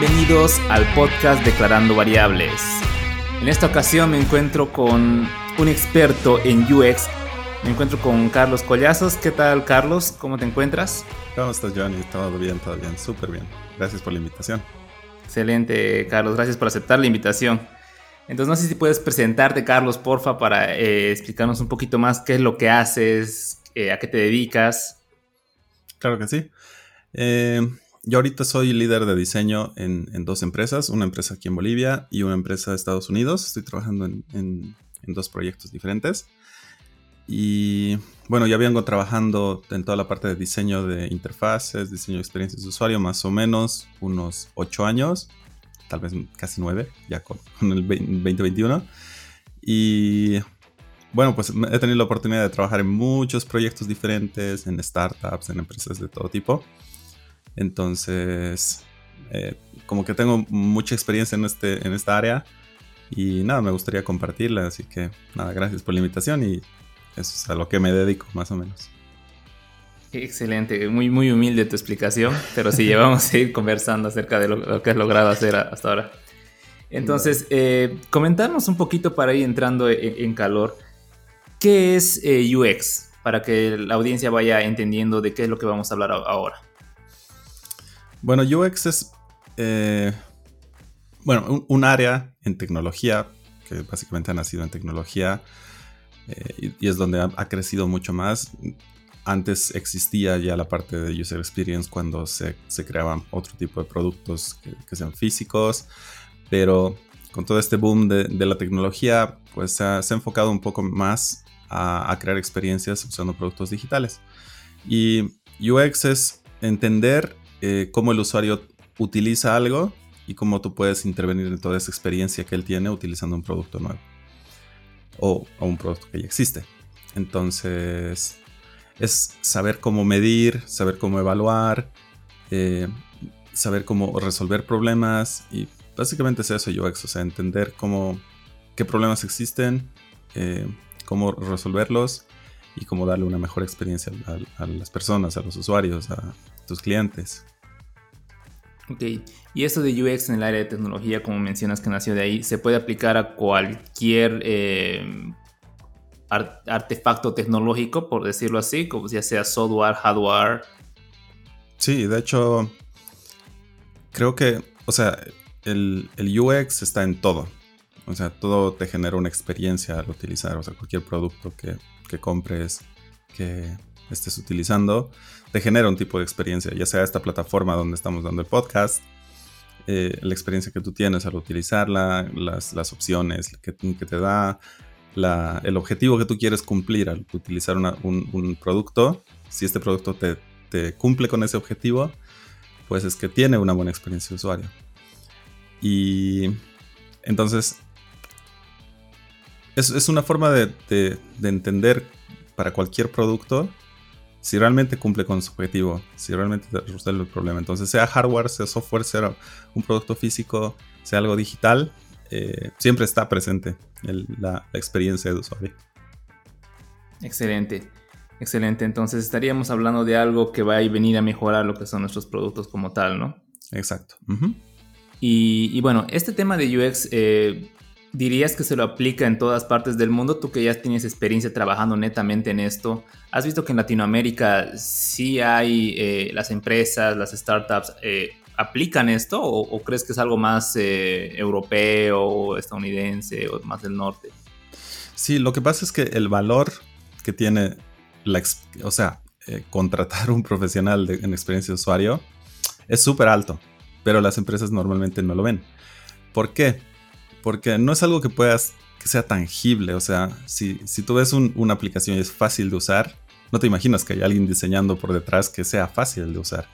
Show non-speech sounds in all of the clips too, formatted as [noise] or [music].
Bienvenidos al podcast Declarando Variables. En esta ocasión me encuentro con un experto en UX. Me encuentro con Carlos Collazos. ¿Qué tal, Carlos? ¿Cómo te encuentras? ¿Cómo estás, Johnny? Todo bien, todo bien, súper bien. Gracias por la invitación. Excelente, Carlos. Gracias por aceptar la invitación. Entonces, no sé si puedes presentarte, Carlos, porfa, para eh, explicarnos un poquito más qué es lo que haces, eh, a qué te dedicas. Claro que sí. Eh, yo ahorita soy líder de diseño en, dos empresas, una empresa aquí en Bolivia y una empresa de Estados Unidos. Estoy trabajando en, dos proyectos diferentes. Y bueno, ya vengo trabajando en toda la parte de diseño de interfaces, diseño de experiencias de usuario, más o menos unos ocho años, tal vez casi nueve, ya con, el 2021. Y bueno, pues he tenido la oportunidad de trabajar en muchos proyectos diferentes, en startups, en empresas de todo tipo. Entonces, eh, como que tengo mucha experiencia en, este, en esta área y nada, me gustaría compartirla. Así que nada, gracias por la invitación y eso es a lo que me dedico más o menos. Excelente, muy, muy humilde tu explicación, pero sí, vamos a ir conversando acerca de lo, que has logrado hacer hasta ahora. Entonces, eh, comentarnos un poquito para ir entrando en, calor, ¿qué es eh, UX? Para que la audiencia vaya entendiendo de qué es lo que vamos a hablar ahora. Bueno, UX es, eh, bueno, un, área en tecnología, que básicamente ha nacido en tecnología, eh, y, es donde ha, crecido mucho más. Antes existía ya la parte de user experience cuando se, creaban otro tipo de productos que, sean físicos, pero con todo este boom de, la tecnología, pues se ha, enfocado un poco más a crear experiencias usando productos digitales. Y UX es entender eh, cómo el usuario utiliza algo y cómo tú puedes intervenir en toda esa experiencia que él tiene utilizando un producto nuevo o, un producto que ya existe. Entonces, es saber cómo medir, saber cómo evaluar, eh, saber cómo resolver problemas y básicamente es eso UX, o sea, entender cómo, qué problemas existen, eh, cómo resolverlos y cómo darle una mejor experiencia a, a las personas, a los usuarios, a tus clientes. Ok, y esto de UX en el área de tecnología, como mencionas que nació de ahí, ¿se puede aplicar a cualquier eh, artefacto tecnológico, por decirlo así, como ya sea software, hardware? Sí, de hecho, creo que, o sea, el, UX está en todo. O sea, todo te genera una experiencia al utilizar. O sea, cualquier producto que, que compres, que estés utilizando, te genera un tipo de experiencia, ya sea esta plataforma donde estamos dando el podcast, eh, la experiencia que tú tienes al utilizarla, las, opciones que, te da, el objetivo que tú quieres cumplir al utilizar un, producto, si este producto te, cumple con ese objetivo, pues es que tiene una buena experiencia de usuario. Y entonces, es, una forma de, de entender para cualquier producto si realmente cumple con su objetivo, si realmente resuelve el problema. Entonces, sea hardware, sea software, sea un producto físico, sea algo digital, eh, siempre está presente la, experiencia de usuario. Excelente, excelente. Entonces, estaríamos hablando de algo que va a venir a mejorar lo que son nuestros productos como tal, ¿no? Exacto. y, bueno, este tema de UX eh, ¿Dirías que se lo aplica en todas partes del mundo? Tú que ya tienes experiencia trabajando netamente en esto, ¿has visto que en Latinoamérica sí hay eh, las empresas, las startups, eh, aplican esto o, crees que es algo más eh, europeo estadounidense o más del norte? Sí, lo que pasa es que el valor que tiene, la, o sea, contratar un profesional en experiencia de usuario es súper alto, pero las empresas normalmente no lo ven. ¿Por qué? Porque no es algo que puedas, que sea tangible, o sea, si, si tú ves una aplicación y es fácil de usar, no te imaginas que hay alguien diseñando por detrás que sea fácil de usar.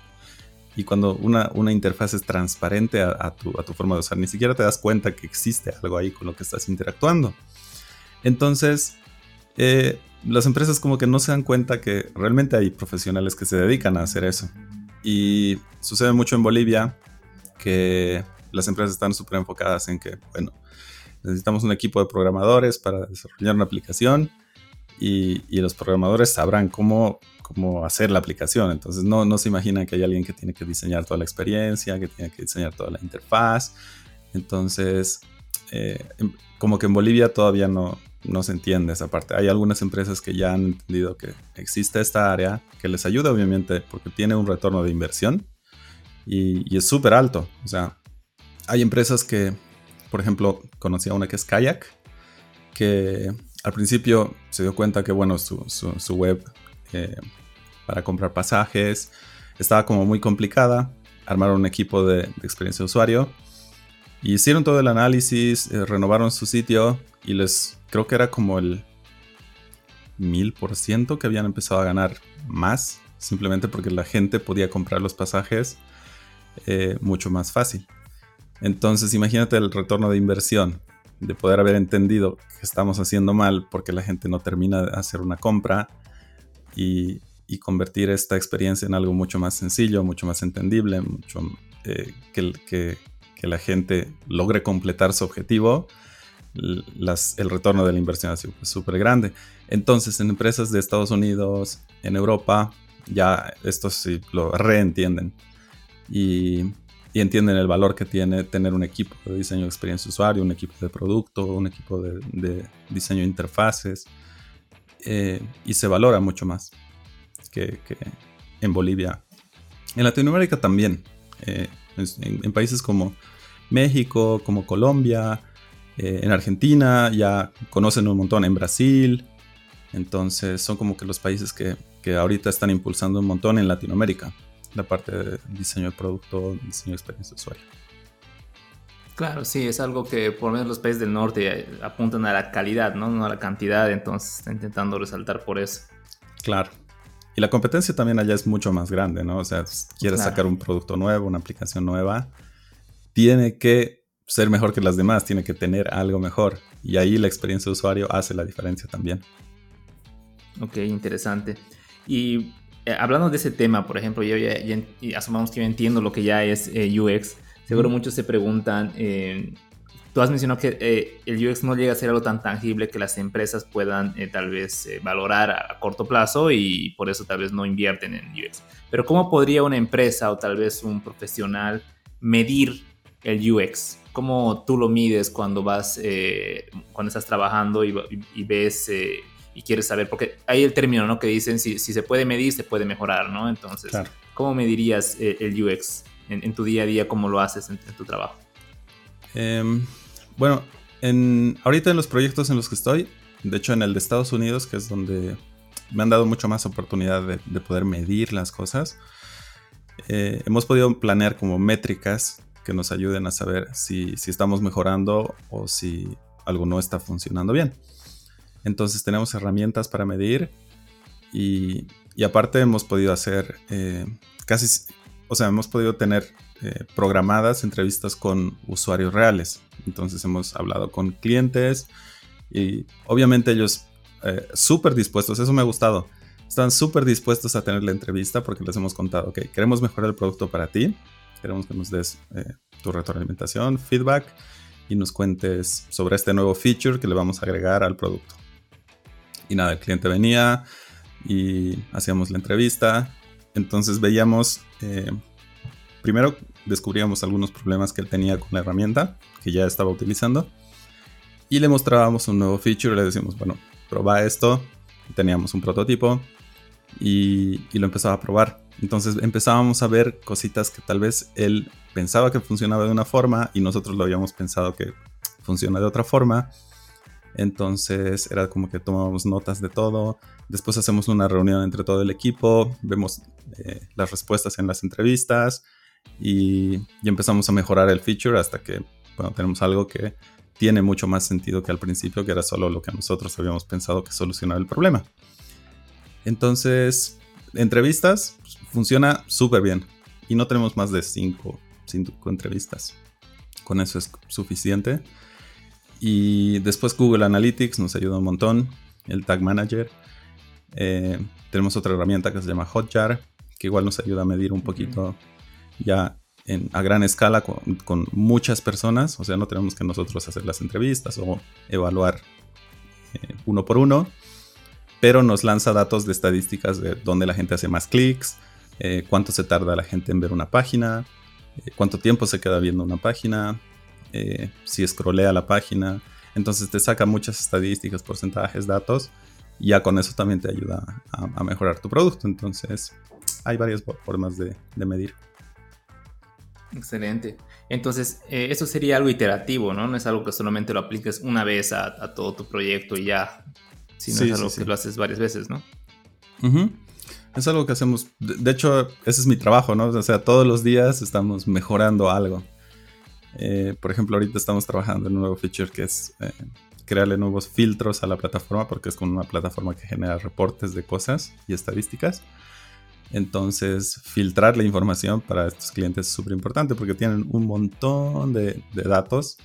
Y cuando una, una interfaz es transparente a, tu, a, tu, forma de usar, ni siquiera te das cuenta que existe algo ahí con lo que estás interactuando. Entonces, eh, las empresas como que no se dan cuenta que realmente hay profesionales que se dedican a hacer eso. Y sucede mucho en Bolivia que las empresas están súper enfocadas en que, bueno, necesitamos un equipo de programadores para desarrollar una aplicación y, los programadores sabrán cómo, cómo hacer la aplicación. Entonces no, no se imagina que hay alguien que tiene que diseñar toda la experiencia, que tiene que diseñar toda la interfaz. Entonces, eh, em, como que en Bolivia todavía no, no se entiende esa parte. Hay algunas empresas que ya han entendido que existe esta área, que les ayuda obviamente porque tiene un retorno de inversión y, es súper alto. O sea, hay empresas que, por ejemplo, conocí a una que es Kayak, que al principio se dio cuenta que, bueno, su, su, web eh, para comprar pasajes estaba como muy complicada. Armaron un equipo de, experiencia de usuario. Y hicieron todo el análisis, eh, renovaron su sitio y les creo que era como el mil por ciento que habían empezado a ganar más, simplemente porque la gente podía comprar los pasajes eh, mucho más fácil. Entonces imagínate el retorno de inversión, de poder haber entendido que estamos haciendo mal porque la gente no termina de hacer una compra y, convertir esta experiencia en algo mucho más sencillo, mucho más entendible, eh, que, la gente logre completar su objetivo el retorno de la inversión ha sido súper grande. Entonces, en empresas de Estados Unidos, en Europa, ya estos sí lo reentienden y, y, entienden el valor que tiene tener un equipo de diseño de experiencia usuario, un equipo de producto, un equipo de, diseño de interfaces eh, y se valora mucho más que, en Bolivia. En Latinoamérica también, eh, en países como México, como Colombia, eh, en Argentina, ya conocen un montón en Brasil. Entonces son como que los países que, que ahorita están impulsando un montón en Latinoamérica. La parte de diseño de producto, diseño de experiencia de usuario. Claro, sí, es algo que por lo menos los países del norte eh, apuntan a la calidad, ¿no? no a la cantidad, entonces está intentando resaltar por eso. Claro. Y la competencia también allá es mucho más grande, ¿no? O sea, si quieres sacar un producto nuevo, una aplicación nueva, tiene que ser mejor que las demás, tiene que tener algo mejor. Y ahí la experiencia de usuario hace la diferencia también. Ok, interesante. Y eh, hablando de ese tema, por ejemplo, yo ya, asumamos que yo entiendo lo que ya es eh, UX. Seguro muchos se preguntan, eh, tú has mencionado que el UX no llega a ser algo tan tangible que las empresas puedan tal vez valorar a, corto plazo y por eso tal vez no invierten en UX. Pero ¿cómo podría una empresa o tal vez un profesional medir el UX? ¿Cómo tú lo mides cuando vas, cuando estás trabajando y, ves y quieres saber? Porque hay el término, ¿no? Que dicen si, se puede medir, se puede mejorar, ¿no? Entonces, ¿cómo medirías eh, el UX en, tu día a día? ¿Cómo lo haces en, tu trabajo? Em, bueno, en, ahorita en los proyectos en los que estoy, de hecho en el de Estados Unidos, que es donde me han dado mucho más oportunidad de, poder medir las cosas, hemos podido planear como métricas que nos ayuden a saber si, estamos mejorando o si algo no está funcionando bien. Entonces tenemos herramientas para medir y, aparte hemos podido hacer eh, casi, o sea, hemos podido tener eh, programadas entrevistas con usuarios reales. Entonces hemos hablado con clientes y obviamente ellos eh, súper dispuestos, eso me ha gustado. Están súper dispuestos a tener la entrevista porque les hemos contado, ok, queremos mejorar el producto para ti, Queremos que nos des tu retroalimentación, feedback y nos cuentes sobre este nuevo feature que le vamos a agregar al producto. Y nada, el cliente venía y hacíamos la entrevista. Entonces veíamos, eh, primero descubríamos algunos problemas que él tenía con la herramienta que ya estaba utilizando. Y le mostrábamos un nuevo feature, le decíamos, bueno, prueba esto. Teníamos un prototipo y, y lo empezaba a probar. Entonces empezábamos a ver cositas que tal vez él pensaba que funcionaba de una forma y nosotros lo habíamos pensado que funciona de otra forma. Entonces era como que tomábamos notas de todo. Después hacemos una reunión entre todo el equipo, vemos eh, las respuestas en las entrevistas y, y, empezamos a mejorar el feature hasta que bueno, tenemos algo que tiene mucho más sentido que al principio, que era solo lo que nosotros habíamos pensado que solucionaba el problema. Entonces, entrevistas, funciona súper bien. Y no tenemos más de 5 entrevistas. Con eso es suficiente. Y después Google Analytics nos ayuda un montón. El Tag Manager. Eh, tenemos otra herramienta que se llama Hotjar, que igual nos ayuda a medir un poquito ya a gran escala con, muchas personas. O sea, no tenemos que nosotros hacer las entrevistas o evaluar eh, uno por uno pero nos lanza datos de estadísticas de dónde la gente hace más clics, eh, cuánto se tarda la gente en ver una página, cuánto tiempo se queda viendo una página, eh, si scrollea la página. Entonces te saca muchas estadísticas, porcentajes, datos, y ya con eso también te ayuda a, mejorar tu producto. Entonces hay varias formas de, medir. Excelente. Entonces, eso sería algo iterativo, ¿no? No es algo que solamente lo apliques una vez a, todo tu proyecto y ya, sino es algo que lo haces varias veces, ¿no? Es algo que hacemos. De, hecho, ese es mi trabajo, ¿no? O sea, todos los días estamos mejorando algo. Eh, por ejemplo, ahorita estamos trabajando en un nuevo feature que es eh, crearle nuevos filtros a la plataforma, porque es como una plataforma que genera reportes de cosas y estadísticas. Entonces, filtrar la información para estos clientes es súper importante porque tienen un montón de, de datos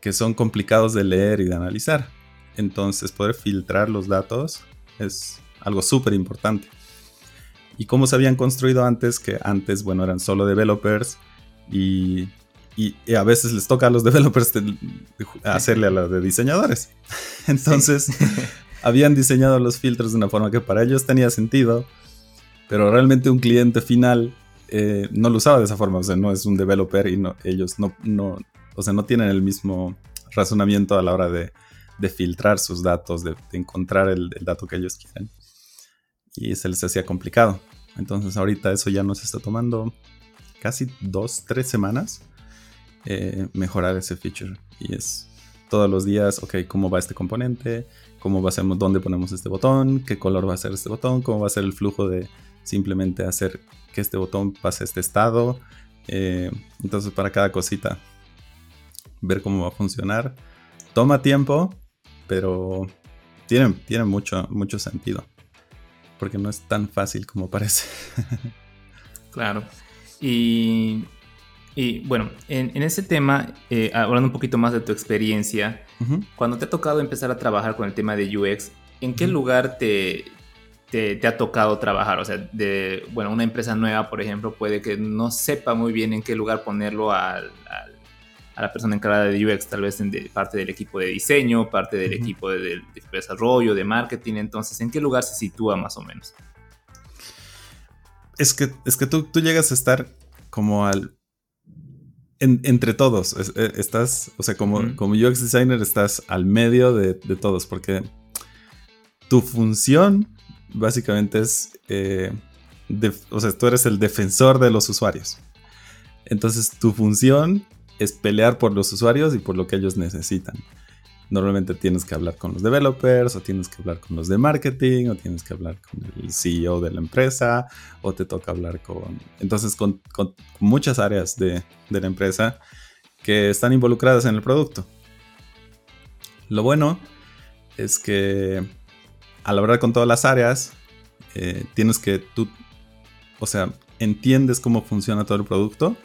que son complicados de leer y de analizar. Entonces, poder filtrar los datos es algo súper importante y cómo se habían construido antes, que antes, bueno, eran solo developers y, y, a veces les toca a los [laughs] developers hacerle a los de diseñadores. [laughs] Entonces, [laughs] habían diseñado los filtros de una forma que para ellos tenía sentido, pero realmente un cliente final eh, no lo usaba de esa forma, o sea, no es un developer y no, ellos no, no, o sea, no tienen el mismo razonamiento a la hora de, de filtrar sus datos, de, encontrar el, el, dato que ellos quieren. Y se les hacía complicado. Entonces ahorita eso ya nos está tomando casi dos, tres semanas eh, mejorar ese feature. Y es todos los días, ok, ¿cómo va este componente? ¿Cómo va a ser, dónde ponemos este botón? ¿Qué color va a ser este botón? ¿Cómo va a ser el flujo de simplemente hacer que este botón pase a este estado? Eh, entonces para cada cosita, ver cómo va a funcionar. Toma tiempo, pero tiene, tiene mucho, mucho sentido porque no es tan fácil como parece. [laughs] claro. Y, bueno, en, ese tema, eh, hablando un poquito más de tu experiencia, cuando te ha tocado empezar a trabajar con el tema de UX, ¿en qué lugar te, te, ha tocado trabajar? O sea, de, bueno, una empresa nueva, por ejemplo, puede que no sepa muy bien en qué lugar ponerlo al a la persona encargada de UX, tal vez en parte del equipo de diseño, parte del equipo de, desarrollo, de marketing. Entonces, ¿en qué lugar se sitúa más o menos? Es que, es que tú, tú llegas a estar como al... entre todos, e, estás, o sea, como, como UX designer estás al medio de, todos, porque tu función básicamente es, eh, o sea, tú eres el defensor de los usuarios. Entonces tu función es pelear por los usuarios y por lo que ellos necesitan. Normalmente tienes que hablar con los developers, o tienes que hablar con los de marketing, o tienes que hablar con el CEO de la empresa, o te toca hablar con... Entonces, con, muchas áreas de, la empresa que están involucradas en el producto. Lo bueno es que al hablar con todas las áreas, eh, tienes que tú, o sea, entiendes cómo funciona todo el producto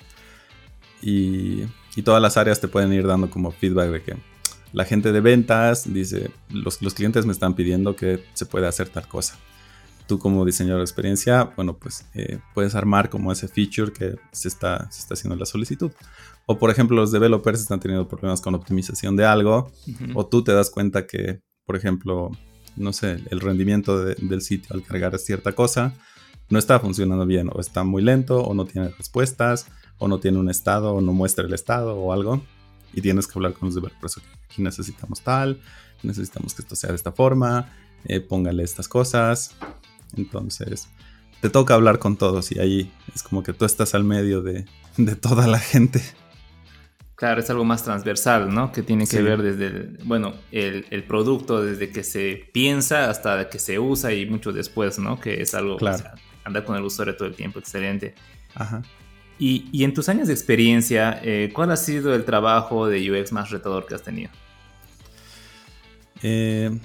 y y todas las áreas te pueden ir dando como feedback de que la gente de ventas dice, los, los clientes me están pidiendo que se puede hacer tal cosa. Tú como diseñador de experiencia, bueno, pues eh, puedes armar como ese feature que se está, se está haciendo la solicitud. O por ejemplo, los developers están teniendo problemas con optimización de algo, o tú te das cuenta que, por ejemplo, no sé, el rendimiento del sitio al cargar cierta cosa no está funcionando bien, o está muy lento, o no tiene respuestas, o no tiene un estado o no muestra el estado o algo y tienes que hablar con los developers. Aquí necesitamos tal, necesitamos que esto sea de esta forma, eh, póngale estas cosas. Entonces, te toca hablar con todos y ahí es como que tú estás al medio de, toda la gente. Claro, es algo más transversal, ¿no? Que tiene que ver desde, el, bueno, el, producto, desde que se piensa hasta que se usa y mucho después, ¿no? Que es algo, claro. andar con el usuario todo el tiempo, excelente. Ajá. Y, en tus años de experiencia, eh, ¿cuál ha sido el trabajo de UX más retador que has tenido? Eh,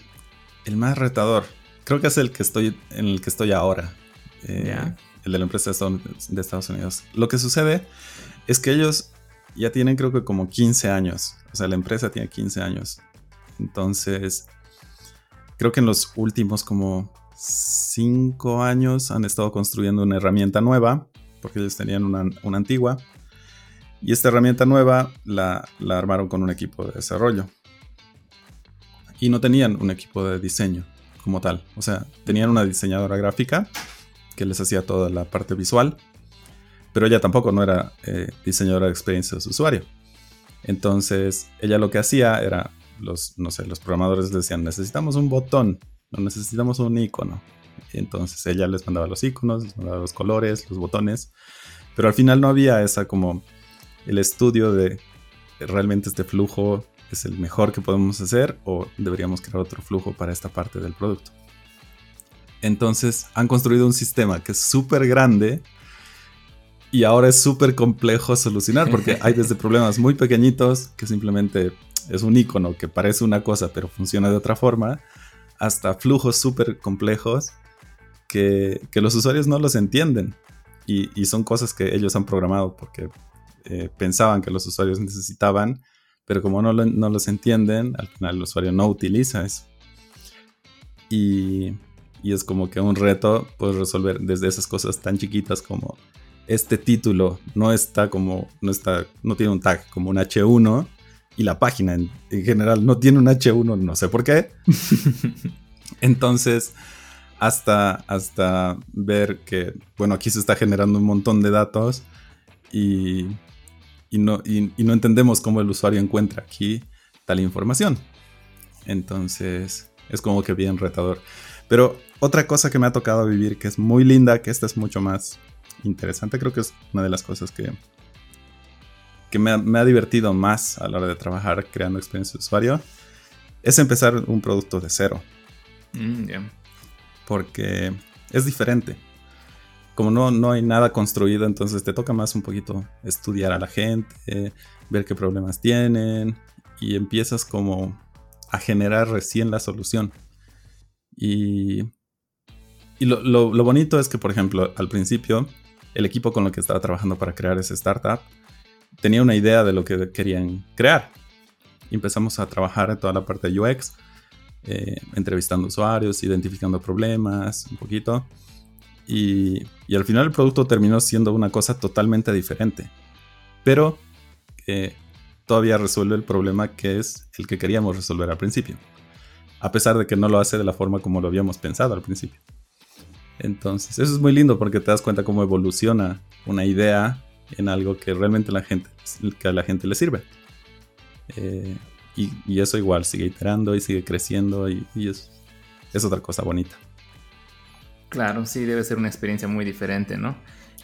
el más retador, creo que es el que estoy en el que estoy ahora. Eh, el de la empresa de Estados Unidos. Lo que sucede es que ellos ya tienen creo que como 15 años. O sea, la empresa tiene 15 años. Entonces, creo que en los últimos como 5 años han estado construyendo una herramienta nueva porque ellos tenían una, antigua. Y esta herramienta nueva la, armaron con un equipo de desarrollo. Y no tenían un equipo de diseño. como tal. O sea, tenían una diseñadora gráfica que les hacía toda la parte visual, pero ella tampoco no era eh, diseñadora de experiencias de usuario. Entonces, ella lo que hacía era, los, no sé, los programadores decían, necesitamos un botón, no necesitamos un icono. Entonces ella les mandaba los iconos, les mandaba los colores, los botones, pero al final no había esa como el estudio de realmente este flujo es el mejor que podemos hacer o deberíamos crear otro flujo para esta parte del producto. Entonces han construido un sistema que es súper grande y ahora es súper complejo solucionar porque hay desde [laughs] problemas muy pequeñitos que simplemente es un icono que parece una cosa pero funciona de otra forma, hasta flujos súper complejos que, los usuarios no los entienden. Y, son cosas que ellos han programado porque eh, pensaban que los usuarios necesitaban, pero como no, no los entienden, al final el usuario no utiliza eso. Y, y es como que un reto pues resolver desde esas cosas tan chiquitas como este título no está como no está no tiene un tag como un H1 y la página en, general no tiene un H1, no sé por qué. [laughs] Entonces, hasta, hasta ver que, bueno, aquí se está generando un montón de datos y, no, no entendemos cómo el usuario encuentra aquí tal información. Entonces, es como que bien retador. Pero otra cosa que me ha tocado vivir que es muy linda, que esta es mucho más interesante, creo que es una de las cosas que, que me ha, divertido más a la hora de trabajar creando experiencia de usuario, es empezar un producto de cero. Mm, Porque es diferente. Como no, no hay nada construido, entonces te toca más un poquito estudiar a la gente, ver qué problemas tienen y empiezas como a generar recién la solución. Y, y lo, lo bonito es que, por ejemplo, al principio, el equipo con el que estaba trabajando para crear ese startup tenía una idea de lo que querían crear. empezamos a trabajar en toda la parte de UX, eh, entrevistando usuarios, identificando problemas, un poquito. Y, al final el producto terminó siendo una cosa totalmente diferente. Pero eh, todavía resuelve el problema que es el que queríamos resolver al principio. A pesar de que no lo hace de la forma como lo habíamos pensado al principio. Entonces, eso es muy lindo porque te das cuenta cómo evoluciona una idea en algo que realmente la gente, que a la gente le sirve. Eh, y, eso igual sigue iterando y sigue creciendo y, es, es, otra cosa bonita. Claro, sí, debe ser una experiencia muy diferente, ¿no?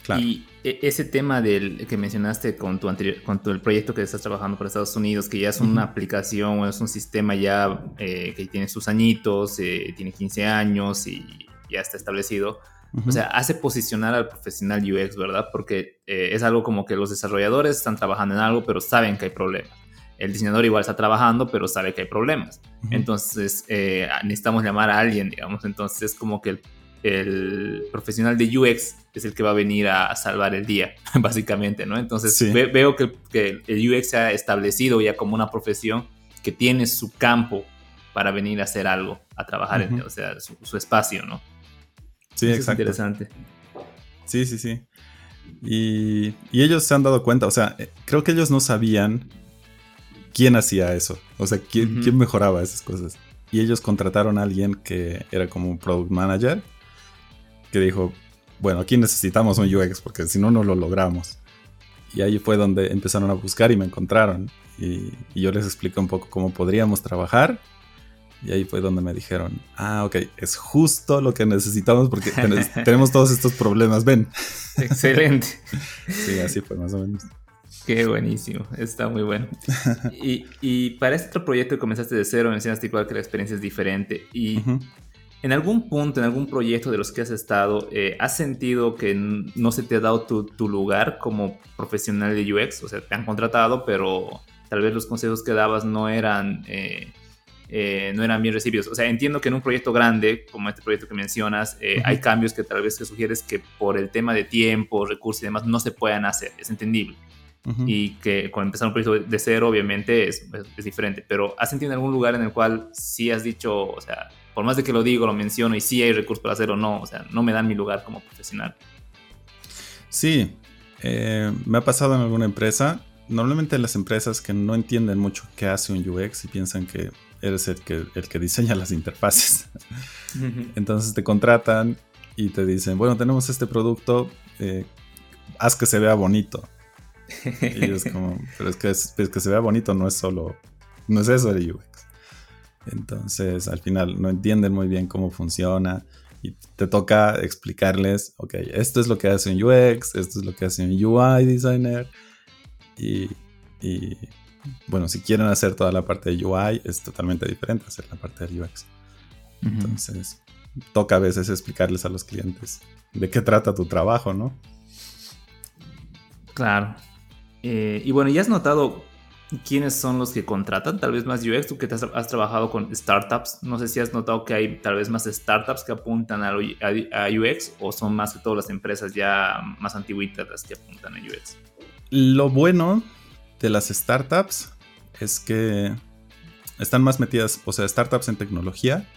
Claro. Y e, ese tema del que mencionaste con tu, anterior, con tu, el proyecto que estás trabajando para Estados Unidos, que ya es una aplicación o es un sistema ya eh, que tiene sus añitos, eh, tiene 15 años y ya está establecido o sea, hace posicionar al profesional UX, ¿verdad? Porque eh, es algo como que los desarrolladores están trabajando en algo, pero saben que hay problemas. El diseñador igual está trabajando, pero sabe que hay problemas. Entonces, eh, necesitamos llamar a alguien, digamos. Entonces, es como que el, profesional de UX es el que va a venir a, salvar el día, [laughs] básicamente, ¿no? Entonces, veo que, el UX se ha establecido ya como una profesión que tiene su campo para venir a hacer algo, a trabajar, en, o sea, su espacio, ¿no? Sí, exacto. Es interesante. Sí, sí, sí. Y, ellos se han dado cuenta, o sea, eh, creo que ellos no sabían quién hacía eso, o sea, quién, quién mejoraba esas cosas. Y ellos contrataron a alguien que era como un product manager, que dijo, bueno, aquí necesitamos un UX porque si no, no lo logramos. Y ahí fue donde empezaron a buscar y me encontraron. Y, y yo les expliqué un poco cómo podríamos trabajar y ahí fue donde me dijeron, ah, ok, es justo lo que necesitamos porque [laughs] tenemos todos estos problemas, ven. Excelente. [laughs] sí, así fue más o menos. Qué buenísimo, está muy bueno. [laughs] Y, para este otro proyecto que comenzaste de cero, mencionaste igual que la experiencia es diferente. Y en algún punto, en algún proyecto de los que has estado, eh, ¿has sentido que no se te ha dado tu, lugar como profesional de UX? O sea, te han contratado, pero tal vez los consejos que dabas no eran... Eh, eh, no eran bien recibidos. O sea, entiendo que en un proyecto grande, como este proyecto que mencionas, eh, hay cambios que tal vez te sugieres que por el tema de tiempo, recursos y demás no se puedan hacer. Es entendible. Y que cuando empezar un proyecto de cero, obviamente es, es, diferente. Pero ¿has sentido algún lugar en el cual sí has dicho, o sea, por más de que lo digo, lo menciono y sí hay recursos para hacerlo, no, o sea, no me dan mi lugar como profesional? Sí, eh, me ha pasado en alguna empresa. Normalmente las empresas que no entienden mucho qué hace un UX y piensan que eres el que, el que diseña las interfaces. Entonces te contratan y te dicen, bueno, tenemos este producto, eh, haz que se vea bonito. Y es [laughs] como, pero es que, es, que se vea bonito no es solo, no es eso de UX. Entonces al final no entienden muy bien cómo funciona y te toca explicarles, ok, esto es lo que hace un UX, esto es lo que hace un UI designer y, y bueno, si quieren hacer toda la parte de UI es totalmente diferente hacer la parte de UX. Entonces, toca a veces explicarles a los clientes de qué trata tu trabajo, ¿no? Claro. Eh, y bueno, ¿ya has notado quiénes son los que contratan? Tal vez más UX, tú que has, trabajado con startups, no sé si has notado que hay tal vez más startups que apuntan a, UX o son más que todas las empresas ya más antiguitas las que apuntan a UX. Lo bueno de las startups es que están más metidas, o sea, startups en tecnología,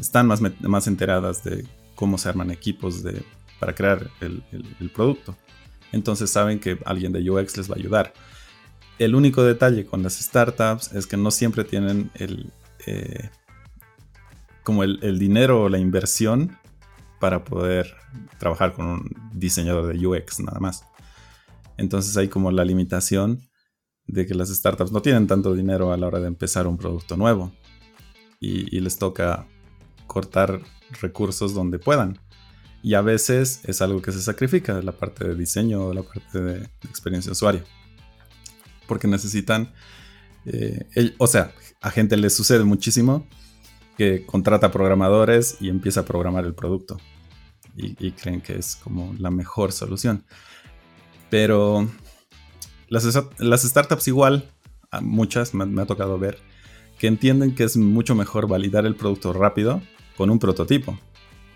están más, más enteradas de cómo se arman equipos de, para crear el, producto. Entonces saben que alguien de UX les va a ayudar. El único detalle con las startups es que no siempre tienen el, eh, como el, dinero o la inversión para poder trabajar con un diseñador de UX nada más. Entonces hay como la limitación de que las startups no tienen tanto dinero a la hora de empezar un producto nuevo y, les toca cortar recursos donde puedan. Y a veces es algo que se sacrifica, la parte de diseño o la parte de, experiencia de usuario. Porque necesitan, eh, o sea, a gente le sucede muchísimo que contrata programadores y empieza a programar el producto. y creen que es como la mejor solución. Pero las, startups igual, muchas me, ha tocado ver, que entienden que es mucho mejor validar el producto rápido con un prototipo.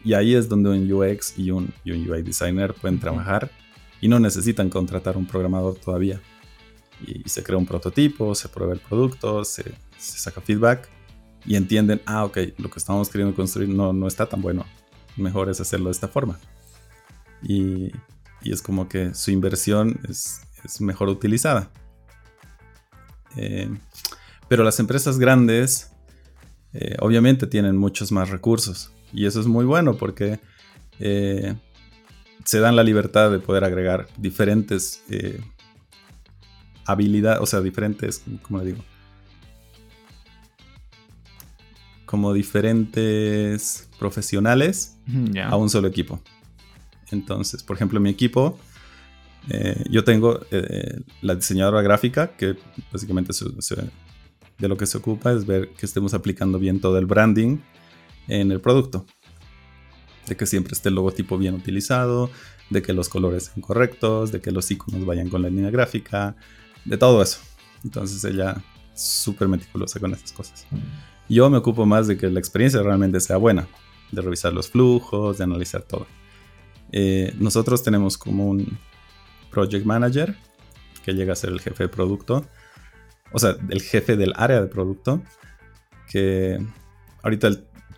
Y ahí es donde un UX y un, UI designer pueden trabajar y no necesitan contratar un programador todavía. Y, se crea un prototipo, se prueba el producto, se, saca feedback y entienden, ah, ok, lo que estamos queriendo construir no, no está tan bueno. Mejor es hacerlo de esta forma. Y, y es como que su inversión es, es mejor utilizada. Eh, pero las empresas grandes eh, obviamente tienen muchos más recursos y eso es muy bueno porque eh, se dan la libertad de poder agregar diferentes habilidades, o sea, diferentes, ¿cómo le digo? Como diferentes profesionales a un solo equipo. Entonces, por ejemplo, mi equipo eh, yo tengo eh, la diseñadora gráfica, que básicamente de lo que se ocupa es ver que estemos aplicando bien todo el branding en el producto. De que siempre esté el logotipo bien utilizado, de que los colores sean correctos, de que los iconos vayan con la línea gráfica, de todo eso. Entonces ella súper meticulosa con esas cosas. Yo me ocupo más de que la experiencia realmente sea buena, de revisar los flujos, de analizar todo. Eh, nosotros tenemos como un, project manager, que llega a ser el jefe de producto, o sea, el jefe del área de producto, que ahorita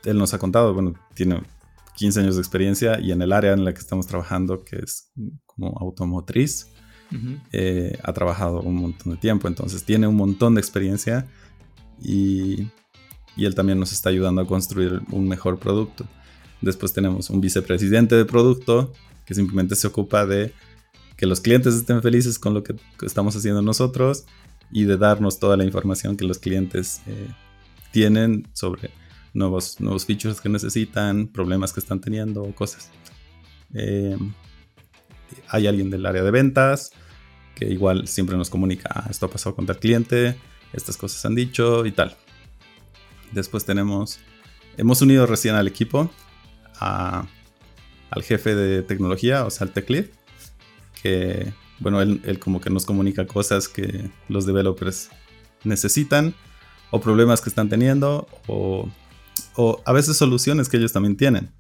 él, nos ha contado, bueno, tiene 15 años de experiencia y en el área en la que estamos trabajando, que es como automotriz, eh, ha trabajado un montón de tiempo, entonces tiene un montón de experiencia y, y él también nos está ayudando a construir un mejor producto. Después tenemos un vicepresidente de producto que simplemente se ocupa de que los clientes estén felices con lo que estamos haciendo nosotros y de darnos toda la información que los clientes eh, tienen sobre nuevos, nuevos features que necesitan, problemas que están teniendo, cosas. Eh, hay alguien del área de ventas que igual siempre nos comunica, ah, esto ha pasado con tal cliente, estas cosas han dicho y tal. Después tenemos, hemos unido recién al equipo al jefe de tecnología, o sea, al tech lead, que, bueno, él, como que nos comunica cosas que los developers necesitan o problemas que están teniendo o, o a veces soluciones que ellos también tienen.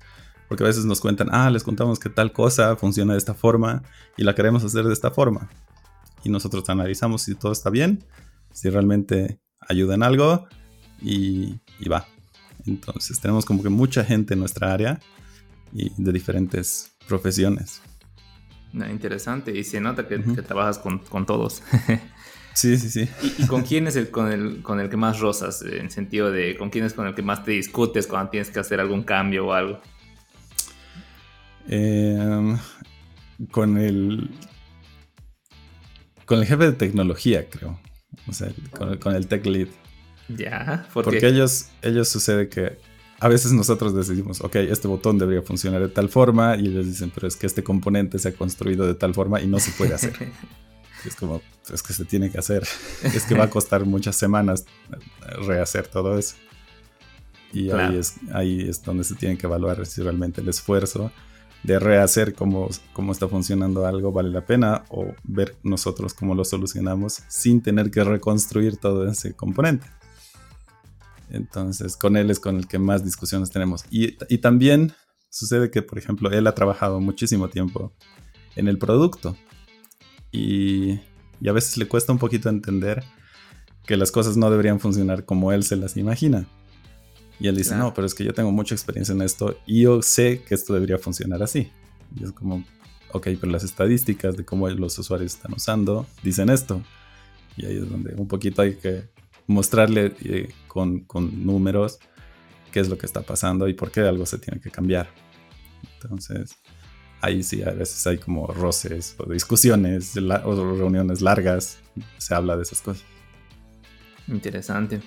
Porque a veces nos cuentan, ah, les contamos que tal cosa funciona de esta forma y la queremos hacer de esta forma. Y nosotros analizamos si todo está bien, si realmente ayuda en algo y, y va. Entonces tenemos como que mucha gente en nuestra área y de diferentes profesiones interesante, y se nota que, trabajas con, todos. [laughs] Sí, sí, sí. ¿Y, con quién es el con, el con el que más rozas? En sentido de, ¿con quién es con el que más te discutes cuando tienes que hacer algún cambio o algo? Em, con el... Con el jefe de tecnología, creo. O sea, con, el tech lead. Ya, porque ellos, ellos sucede que a veces nosotros decidimos, ok, este botón debería funcionar de tal forma y ellos dicen, pero es que este componente se ha construido de tal forma y no se puede hacer. [laughs] es como, es que se tiene que hacer. es que va a costar muchas semanas rehacer todo eso. Y ahí, es, ahí es donde se tiene que evaluar si realmente el esfuerzo de rehacer cómo, cómo está funcionando algo vale la pena o ver nosotros cómo lo solucionamos sin tener que reconstruir todo ese componente. Entonces, con él es con el que más discusiones tenemos. Y, también sucede que, por ejemplo, él ha trabajado muchísimo tiempo en el producto. Y, a veces le cuesta un poquito entender que las cosas no deberían funcionar como él se las imagina. Y él dice, no, pero es que yo tengo mucha experiencia en esto y yo sé que esto debería funcionar así. Y es como, ok, pero las estadísticas de cómo los usuarios están usando dicen esto. Y ahí es donde un poquito hay que mostrarle eh, con, números qué es lo que está pasando y por qué algo se tiene que cambiar. Entonces, ahí sí, a veces hay como roces o discusiones o reuniones largas, se habla de esas cosas. Interesante.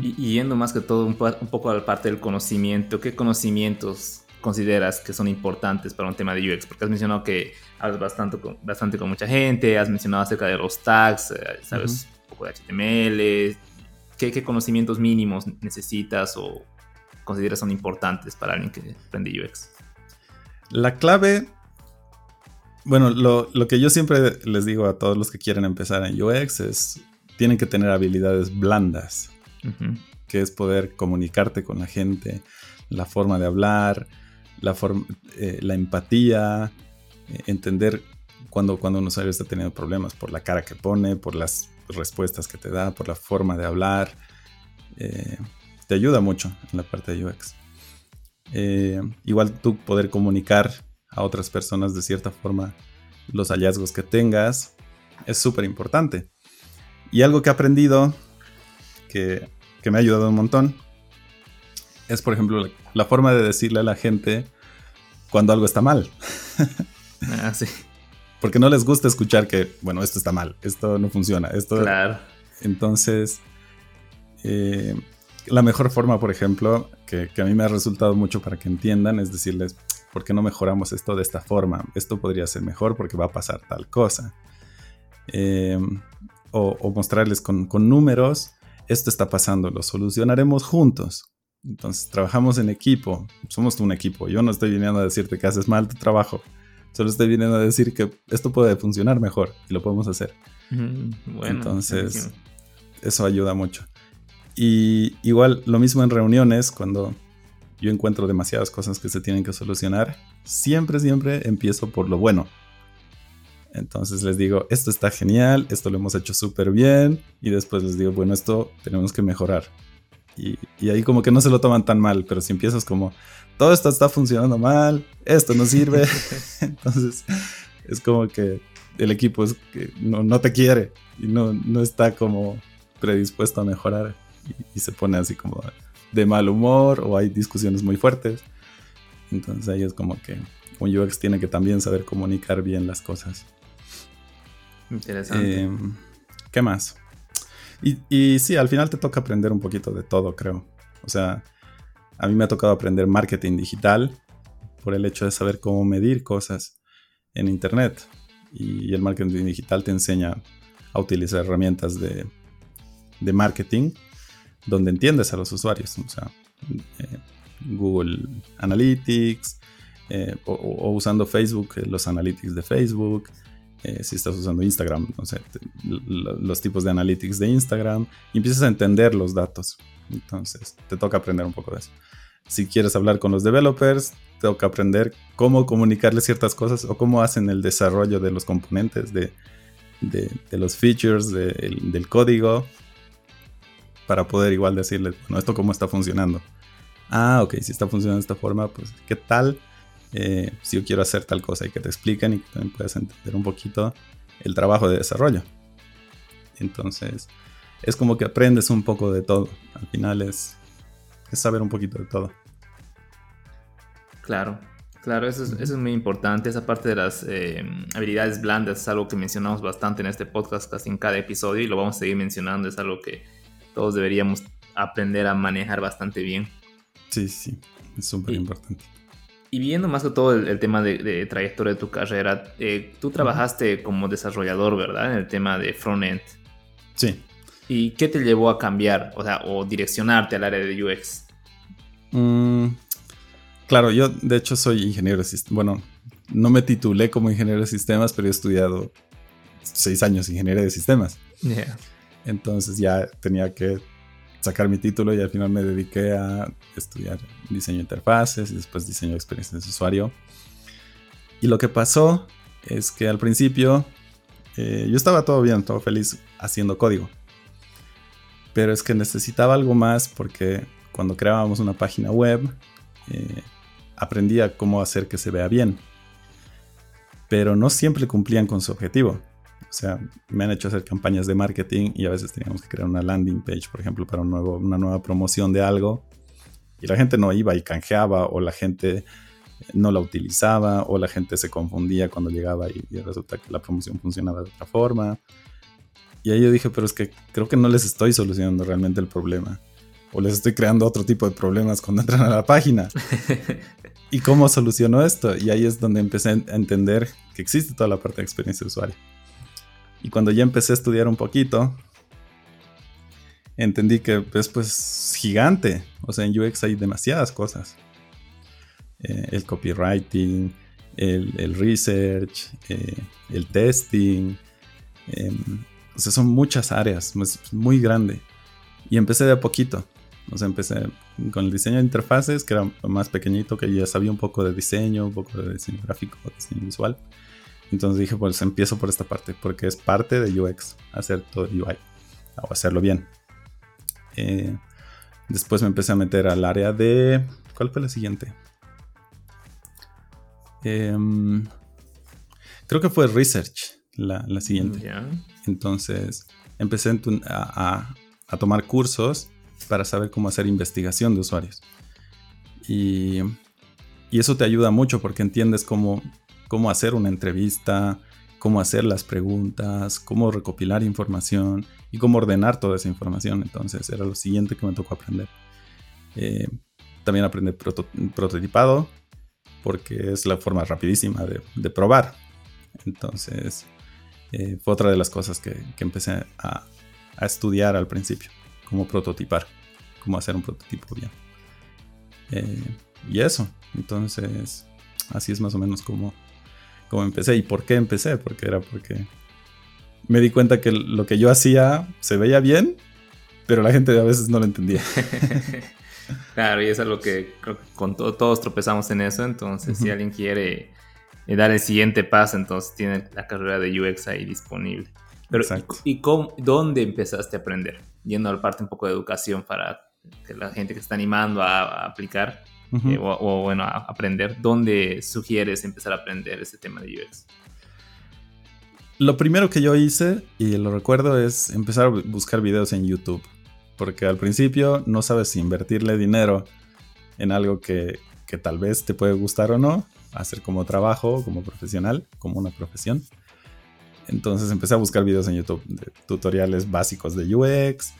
y, yendo más que todo un, poco a la parte del conocimiento, ¿qué conocimientos consideras que son importantes para un tema de UX? Porque has mencionado que hablas bastante con, bastante con mucha gente, has mencionado acerca de los tags, eh, sabes un poco de HTML, ¿qué, conocimientos mínimos necesitas o consideras son importantes para alguien que aprende UX? La clave, bueno, lo, que yo siempre les digo a todos los que quieren empezar en UX es, tienen que tener habilidades blandas, que es poder comunicarte con la gente, la forma de hablar, la, eh, la empatía, eh, entender cuando, cuando un usuario está teniendo problemas por la cara que pone, por las respuestas que te da, por la forma de hablar. Eh, te ayuda mucho en la parte de UX. Eh, igual tú poder comunicar a otras personas de cierta forma los hallazgos que tengas es súper importante. Y algo que he aprendido que, que, me ha ayudado un montón es, por ejemplo, la forma de decirle a la gente cuando algo está mal. [laughs] ah, sí porque no les gusta escuchar que, bueno, esto está mal, esto no funciona, esto... Claro. Entonces, eh, la mejor forma, por ejemplo, que, a mí me ha resultado mucho para que entiendan, es decirles, ¿por qué no mejoramos esto de esta forma? Esto podría ser mejor porque va a pasar tal cosa. Eh, o, mostrarles con, con números, esto está pasando, lo solucionaremos juntos. Entonces, trabajamos en equipo, somos un equipo. Yo no estoy viniendo a decirte que haces mal tu trabajo. Solo estoy viniendo a decir que esto puede funcionar mejor y lo podemos hacer. bueno, Entonces, eso ayuda mucho. Y igual, lo mismo en reuniones, cuando yo encuentro demasiadas cosas que se tienen que solucionar, siempre, siempre empiezo por lo bueno. Entonces les digo, esto está genial, esto lo hemos hecho súper bien, y después les digo, bueno, esto tenemos que mejorar. Y, y, ahí como que no se lo toman tan mal, pero si empiezas como, todo esto está funcionando mal, esto no sirve. [laughs] [laughs] Entonces, es como que el equipo es que no, te quiere y no, no, está como predispuesto a mejorar y, se pone así como de mal humor o hay discusiones muy fuertes. Entonces ahí es como que un UX tiene que también saber comunicar bien las cosas. Interesante. Em, ¿Qué más? Y, y sí, al final te toca aprender un poquito de todo, creo. O sea, a mí me ha tocado aprender marketing digital por el hecho de saber cómo medir cosas en Internet. Y el marketing digital te enseña a utilizar herramientas de, marketing donde entiendes a los usuarios. O sea, eh, Google Analytics eh, o, usando Facebook, eh, los analytics de Facebook. si estás usando Instagram, los tipos de analytics de Instagram. Y empiezas a entender los datos. Entonces, te toca aprender un poco de eso. Si quieres hablar con los developers, toca aprender cómo comunicarles ciertas cosas o cómo hacen el desarrollo de los componentes, de, los features, del código, para poder igual decirles, bueno, esto cómo está funcionando. Ah, ok, si está funcionando de esta forma, pues, ¿qué tal? Eh, si yo quiero hacer tal cosa y que te expliquen y que también puedas entender un poquito el trabajo de desarrollo. Entonces, es como que aprendes un poco de todo. Al final es, es saber un poquito de todo. Claro, claro, eso es, muy importante. Esa parte de las eh, habilidades blandas es algo que mencionamos bastante en este podcast, casi en cada episodio, y lo vamos a seguir mencionando. Es algo que todos deberíamos aprender a manejar bastante bien. Sí, sí, es súper importante. Y viendo más que todo el, tema de, trayectoria de tu carrera, eh, tú trabajaste como desarrollador, ¿verdad? En el tema de front-end. Sí. ¿Y qué te llevó a cambiar, o sea, o direccionarte al área de UX? Mm, claro, yo de hecho soy ingeniero de sistemas. Bueno, no me titulé como ingeniero de sistemas, pero he estudiado seis años ingeniería de sistemas. Entonces ya tenía que sacar mi título y al final me dediqué a estudiar diseño de interfaces y después diseño de experiencias de usuario. Y lo que pasó es que al principio eh, yo estaba todo bien, todo feliz haciendo código. Pero es que necesitaba algo más porque cuando creábamos una página web eh, aprendía cómo hacer que se vea bien. Pero no siempre cumplían con su objetivo. O sea, me han hecho hacer campañas de marketing y a veces teníamos que crear una landing page, por ejemplo, para un nuevo, una nueva promoción de algo. Y la gente no iba y canjeaba o la gente no la utilizaba o la gente se confundía cuando llegaba y, resulta que la promoción funcionaba de otra forma. Y ahí yo dije, pero es que creo que no les estoy solucionando realmente el problema. O les estoy creando otro tipo de problemas cuando entran a la página. [laughs] ¿Y cómo soluciono esto? Y ahí es donde empecé a entender que existe toda la parte de experiencia de usuario. Y cuando ya empecé a estudiar un poquito, entendí que es pues gigante. O sea, en UX hay demasiadas cosas. Eh, el copywriting, el, research, eh, el testing. Em, o sea, son muchas áreas, es muy grande. Y empecé de a poquito. O sea, empecé con el diseño de interfaces, que era más pequeñito, que ya sabía un poco de diseño, un poco de diseño gráfico, diseño visual. Entonces dije, pues empiezo por esta parte, porque es parte de UX, hacer todo UI, o hacerlo bien. Eh, después me empecé a meter al área de... ¿Cuál fue la siguiente? Em, creo que fue Research, la, siguiente. Entonces empecé a, tomar cursos para saber cómo hacer investigación de usuarios. Y, y eso te ayuda mucho porque entiendes cómo cómo hacer una entrevista, cómo hacer las preguntas, cómo recopilar información y cómo ordenar toda esa información. Entonces era lo siguiente que me tocó aprender. Eh, también aprender prototipado, porque es la forma rapidísima de, probar. Entonces eh, fue otra de las cosas que, empecé a, estudiar al principio, cómo prototipar, cómo hacer un prototipo bien. Eh, y eso, entonces así es más o menos como, como empecé. ¿Y por qué empecé? Porque era porque me di cuenta que lo que yo hacía se veía bien, pero la gente a veces no lo entendía. [laughs] claro, y es algo que creo que con todos tropezamos en eso. Entonces, si alguien quiere eh, dar el siguiente paso, entonces tiene la carrera de UX ahí disponible. Pero, ¿y, cómo, dónde empezaste a aprender? Yendo a la parte un poco de educación para que la gente que está animando a aplicar eh, o, bueno, aprender? ¿Dónde sugieres empezar a aprender ese tema de UX? Lo primero que yo hice, y lo recuerdo, es empezar a buscar videos en YouTube. Porque al principio no sabes si invertirle dinero en algo que, que tal vez te puede gustar o no, hacer como trabajo, como profesional, como una profesión. Entonces empecé a buscar videos en YouTube de tutoriales básicos de UX,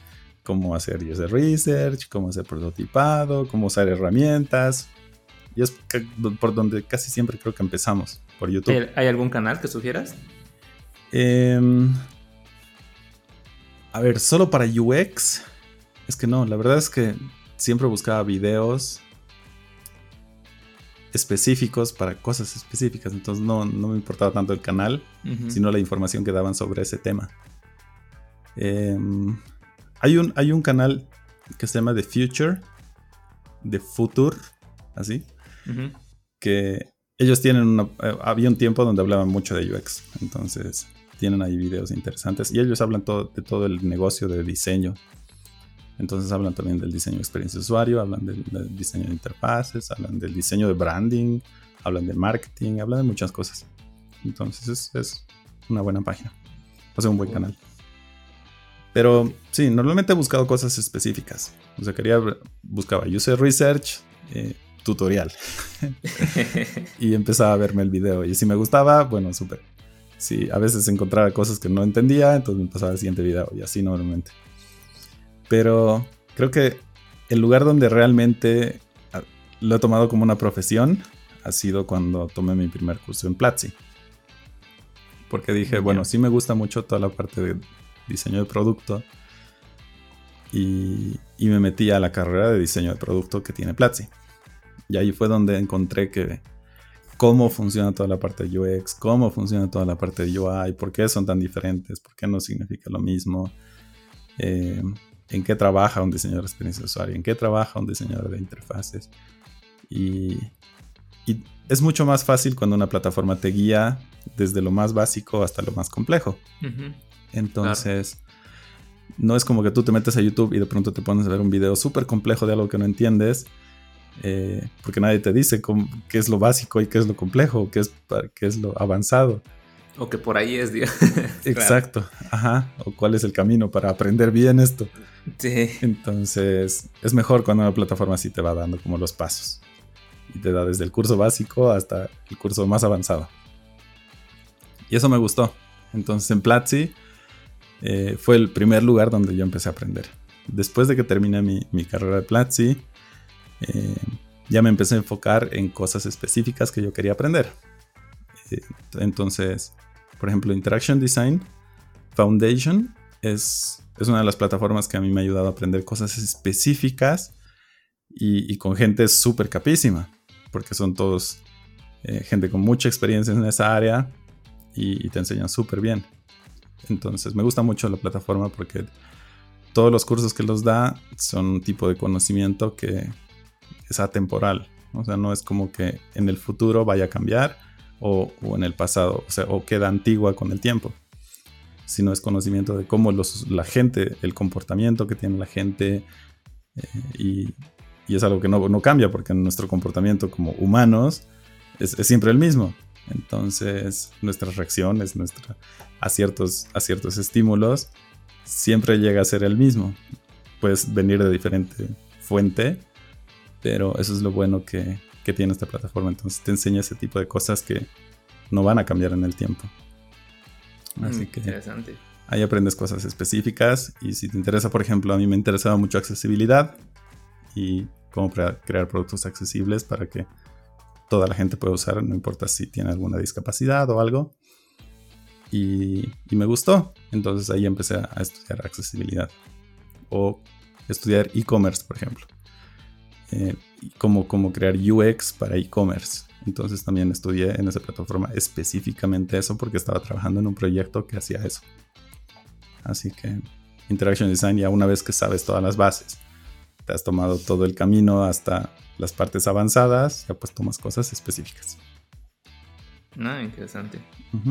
cómo hacer user research, cómo hacer prototipado, cómo usar herramientas. Y es por donde casi siempre creo que empezamos, por YouTube. ¿Hay algún canal que sugieras? Em, a ver, solo para UX. Es que no, la verdad es que siempre buscaba videos específicos para cosas específicas. Entonces no, me importaba tanto el canal, sino la información que daban sobre ese tema. Eh, hay un, hay un canal que se llama The Future, The Future, así, que ellos tienen una, eh, había un tiempo donde hablaban mucho de UX, entonces tienen ahí videos interesantes y ellos hablan todo, de todo el negocio de diseño. Entonces hablan también del diseño de experiencia de usuario, hablan del, diseño de interfaces, hablan del diseño de branding, hablan de marketing, hablan de muchas cosas. Entonces es, es una buena página, o sea, un buen canal. Pero sí, normalmente he buscado cosas específicas. O sea, quería, buscaba user research, eh, tutorial. [laughs] y empezaba a verme el video. Y si me gustaba, bueno, súper. Si a veces encontraba cosas que no entendía, entonces me pasaba al siguiente video y así normalmente. Pero creo que el lugar donde realmente ah, lo he tomado como una profesión ha sido cuando tomé mi primer curso en Platzi. Porque dije, bueno, sí me gusta mucho toda la parte de diseño de producto. Y, y me metí a la carrera de diseño de producto que tiene Platzi. Y ahí fue donde encontré que cómo funciona toda la parte de UX, cómo funciona toda la parte de UI, por qué son tan diferentes, por qué no significa lo mismo, eh, en qué trabaja un diseñador de experiencia de usuario, en qué trabaja un diseñador de interfaces. Y, es mucho más fácil cuando una plataforma te guía desde lo más básico hasta lo más complejo. Entonces, no es como que tú te metes a YouTube y de pronto te pones a ver un video súper complejo de algo que no entiendes eh, porque nadie te dice qué es lo básico y qué es lo complejo, qué es, qué es lo avanzado. O que por ahí es, digamos. [laughs] Exacto, ajá. O cuál es el camino para aprender bien esto. Sí. Entonces, es mejor cuando una plataforma así te va dando como los pasos. Y te da desde el curso básico hasta el curso más avanzado. Y eso me gustó. Entonces, en Platzi eh, fue el primer lugar donde yo empecé a aprender. Después de que terminé mi, carrera de Platzi, eh, ya me empecé a enfocar en cosas específicas que yo quería aprender. Eh, entonces, por ejemplo, Interaction Design Foundation es, es, una de las plataformas que a mí me ha ayudado a aprender cosas específicas y, con gente súper capísima, porque son todos gente con mucha experiencia en esa área y, y te enseñan súper bien. Entonces, me gusta mucho la plataforma porque todos los cursos que los da son un tipo de conocimiento que, es atemporal. O sea, no es como que en el futuro vaya a cambiar o, en el pasado, o sea, o queda antigua con el tiempo. Sino es conocimiento de cómo los, la gente, el comportamiento que tiene la gente, eh, y, es algo que no, no, cambia porque nuestro comportamiento como humanos es, siempre el mismo. Entonces, nuestras reacciones nuestra, a, ciertos, a ciertos estímulos siempre llega a ser el mismo. Puedes venir de diferente fuente, pero eso es lo bueno que, tiene esta plataforma. Entonces te enseña ese tipo de cosas que no van a cambiar en el tiempo. Mm, Así que interesante. ahí aprendes cosas específicas y si te interesa, por ejemplo, a mí me interesaba mucho accesibilidad y cómo crear productos accesibles para que toda la gente pueda usar, no importa si tiene alguna discapacidad o algo. Y, me gustó. Entonces ahí empecé a estudiar accesibilidad o estudiar e-commerce, por ejemplo. Eh, cómo, crear UX para e-commerce. Entonces también estudié en esa plataforma específicamente eso porque estaba trabajando en un proyecto que hacía eso. Así que Interaction Design ya una vez que sabes todas las bases, te has tomado todo el camino hasta las partes avanzadas, ya pues tomas cosas específicas. No, interesante.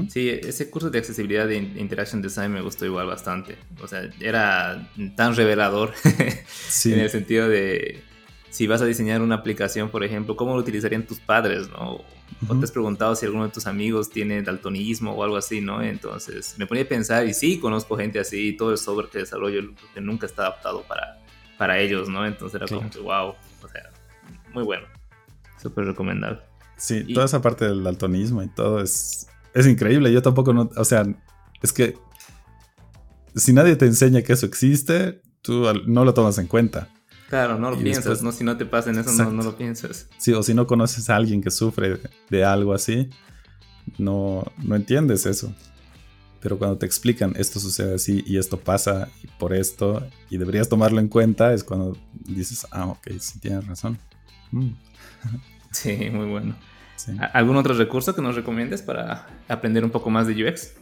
Sí, ese curso de accesibilidad de Interaction Design me gustó igual bastante. O sea, era tan revelador [laughs] en el sentido de si vas a diseñar una aplicación, por ejemplo, ¿cómo lo utilizarían tus padres, no? O te has preguntado si alguno de tus amigos tiene daltonismo o algo así, ¿no? Entonces me ponía a pensar, y sí, conozco gente así, todo el software que desarrollo que nunca está adaptado para, para ellos, ¿no? Entonces era como que, wow, o sea, muy bueno. Súper recomendable. Sí, toda esa parte del daltonismo y todo es, es increíble. Yo tampoco, no, o sea, es que si nadie te enseña que eso existe, tú no lo tomas en cuenta. Claro, no lo piensas, ¿no? Si no te pasa en eso, no, lo piensas. Sí, o si no conoces a alguien que sufre de algo así, no, no entiendes eso. Pero cuando te explican esto sucede así y esto pasa por esto y deberías tomarlo en cuenta, es cuando dices, ah, ok, sí tienes razón. Mm. [laughs] Sí, muy bueno. ¿Algún otro recurso que nos recomiendes para aprender un poco más de UX?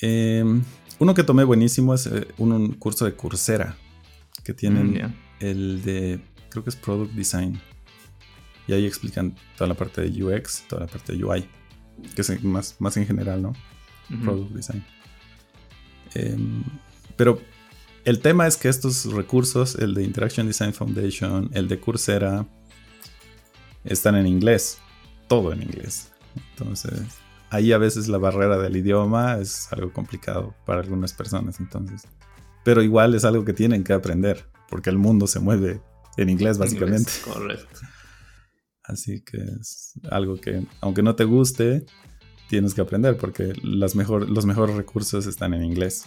Em, uno que tomé buenísimo es eh, un, curso de Coursera que tienen mm, el de, creo que es Product Design. Y ahí explican toda la parte de UX, toda la parte de UI, que es más, más en general, ¿no? Product Design. Em, pero el tema es que estos recursos, el de Interaction Design Foundation, el de Coursera, están en inglés, todo en inglés. Entonces, ahí a veces la barrera del idioma es algo complicado para algunas personas. Entonces, pero igual es algo que tienen que aprender, porque el mundo se mueve en inglés básicamente. correcto. Así que es algo que, aunque no te guste, tienes que aprender, porque las mejor, los mejores recursos están en inglés.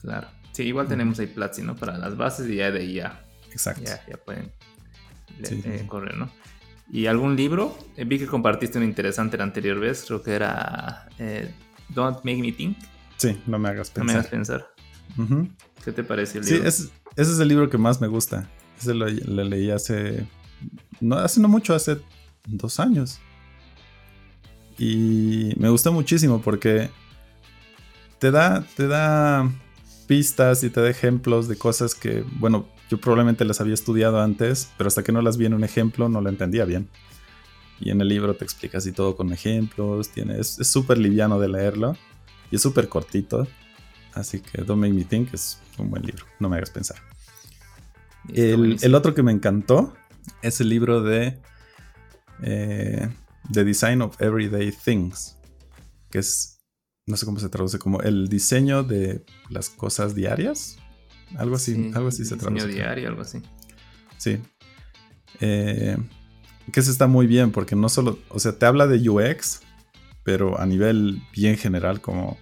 Claro. Sí, igual tenemos ahí Platzi, ¿no? Para las bases y ya de ahí ya. Exacto. Ya, ya pueden eh, correr, ¿no? ¿Y algún libro? Eh, vi que compartiste un interesante la anterior vez, creo que era eh, Don't Make Me Think. Sí, no me hagas pensar. No me hagas pensar. ¿Qué te parece el libro? Sí, ese, es el libro que más me gusta. Ese lo, leí hace. No, hace no mucho, hace dos años. Y me gustó muchísimo porque te da, te da pistas y te da ejemplos de cosas que, bueno, yo probablemente las había estudiado antes, pero hasta que no las vi en un ejemplo no lo entendía bien. Y en el libro te explica así todo con ejemplos, tiene, es súper liviano de leerlo y es súper cortito. Así que Don't Make Me Think es un buen libro, no me hagas pensar. El, otro que me encantó es el libro de eh, The Design of Everyday Things, que es, no sé cómo se traduce, como el diseño de las cosas diarias. Algo así, algo así se traduce. Diseño diario, algo así. Sí. Eh, que eso está muy bien porque no solo, o sea, te habla de UX, pero a nivel bien general como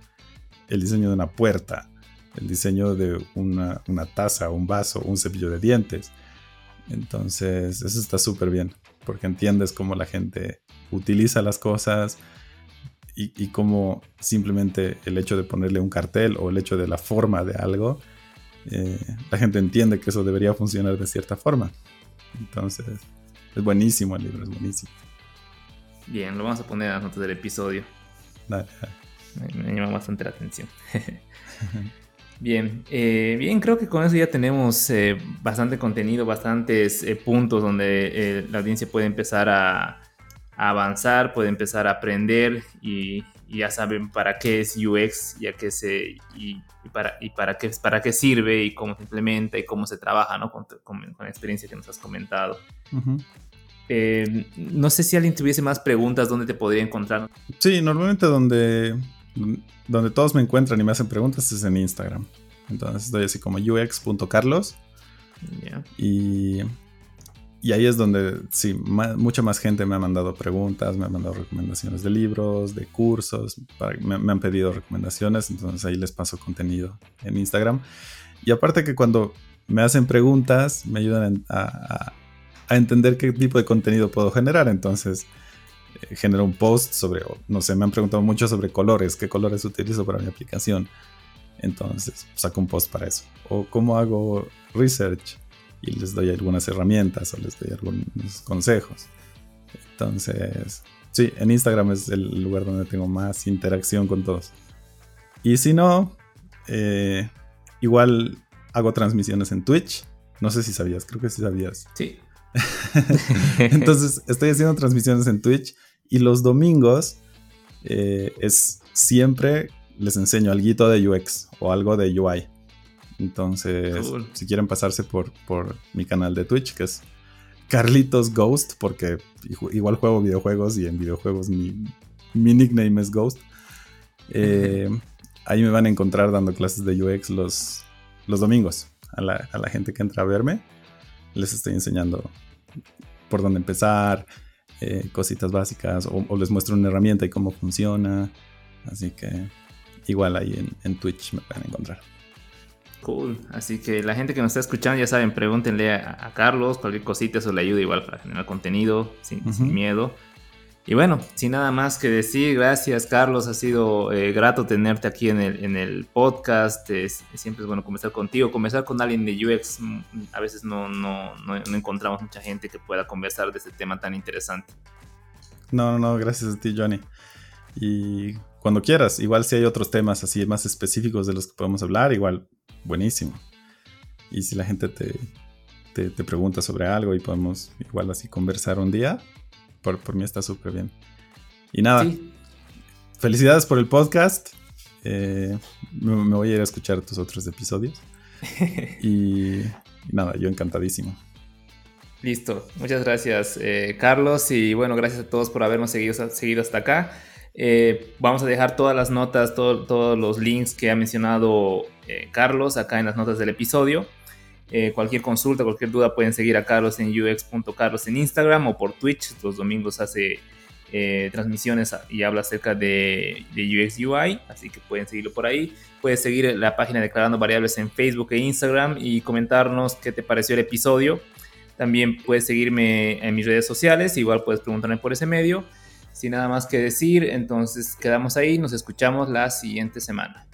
el diseño de una puerta, el diseño de una, taza, un vaso, un cepillo de dientes. Entonces, eso está súper bien, porque entiendes cómo la gente utiliza las cosas y, cómo simplemente el hecho de ponerle un cartel o el hecho de la forma de algo, eh, la gente entiende que eso debería funcionar de cierta forma. Entonces, es buenísimo el libro, es buenísimo. Bien, lo vamos a poner a las notas del episodio. dale me, llama bastante la atención. [laughs] bien, eh, bien, creo que con eso ya tenemos eh, bastante contenido, bastantes eh, puntos donde la audiencia puede empezar a, avanzar, puede empezar a aprender y, ya saben para qué es UX ya que se, y, para, y para, qué, para qué sirve y cómo se implementa y cómo se trabaja ¿no? con, la experiencia que nos has comentado. no sé si alguien tuviese más preguntas, ¿dónde te podría encontrar? Sí, normalmente donde donde todos me encuentran y me hacen preguntas es en Instagram. Entonces estoy así como ux.carlos. Y, y ahí es donde, sí, mucha más gente me ha mandado preguntas, me ha mandado recomendaciones de libros, de cursos, me, han pedido recomendaciones, entonces ahí les paso contenido en Instagram. Y aparte que cuando me hacen preguntas, me ayudan a, a entender qué tipo de contenido puedo generar. Entonces, eh, genero un post sobre, no sé, me han preguntado mucho sobre colores, qué colores utilizo para mi aplicación. Entonces, saco un post para eso. O cómo hago research y les doy algunas herramientas o les doy algunos consejos. Entonces, sí, en Instagram es el lugar donde tengo más interacción con todos. Y si no, eh, igual hago transmisiones en Twitch. No sé si sabías, creo que sí sabías. Sí. [laughs] [laughs] Entonces, estoy haciendo transmisiones en Twitch y los domingos eh, es siempre les enseño algo de UX o algo de UI. Entonces, si quieren pasarse por, por mi canal de Twitch, que es Carlitos Ghost, porque igual juego videojuegos y en videojuegos mi, mi nickname es Ghost. Eh, ahí me van a encontrar dando clases de UX los, los domingos a la, a la gente que entra a verme. Les estoy enseñando por dónde empezar, eh, cositas básicas, o, les muestro una herramienta y cómo funciona. Así que igual ahí en, Twitch me pueden encontrar. Cool. Así que la gente que nos está escuchando, ya saben, pregúntenle a, Carlos cualquier cosita, eso le ayuda igual para generar contenido sin, sin miedo. Y bueno, sin nada más que decir, gracias Carlos, ha sido eh, grato tenerte aquí en el, en el podcast, siempre es bueno conversar contigo, conversar con alguien de UX, mm, a veces no, no, no, encontramos mucha gente que pueda conversar de este tema tan interesante. No, no, no, gracias a ti Johnny. Y cuando quieras, igual si hay otros temas así más específicos de los que podemos hablar, igual, buenísimo. Y si la gente te, te, te pregunta sobre algo y podemos igual así conversar un día, por, mí está súper bien. Y nada, felicidades por el podcast. Eh, me, voy a ir a escuchar tus otros episodios. [laughs] y, nada, yo encantadísimo. Listo, muchas gracias eh, Carlos y bueno, gracias a todos por habernos seguido, seguido hasta acá. Eh, vamos a dejar todas las notas, todos los links que ha mencionado eh, Carlos acá en las notas del episodio. Eh, cualquier consulta, cualquier duda pueden seguir a Carlos en ux.carlos en Instagram o por Twitch. Los domingos hace transmisiones y habla acerca de, de, UX UI, así que pueden seguirlo por ahí. Puedes seguir la página Declarando Variables en Facebook e Instagram y comentarnos qué te pareció el episodio. También puedes seguirme en mis redes sociales, igual puedes preguntarme por ese medio. Sin nada más que decir, entonces quedamos ahí, nos escuchamos la siguiente semana.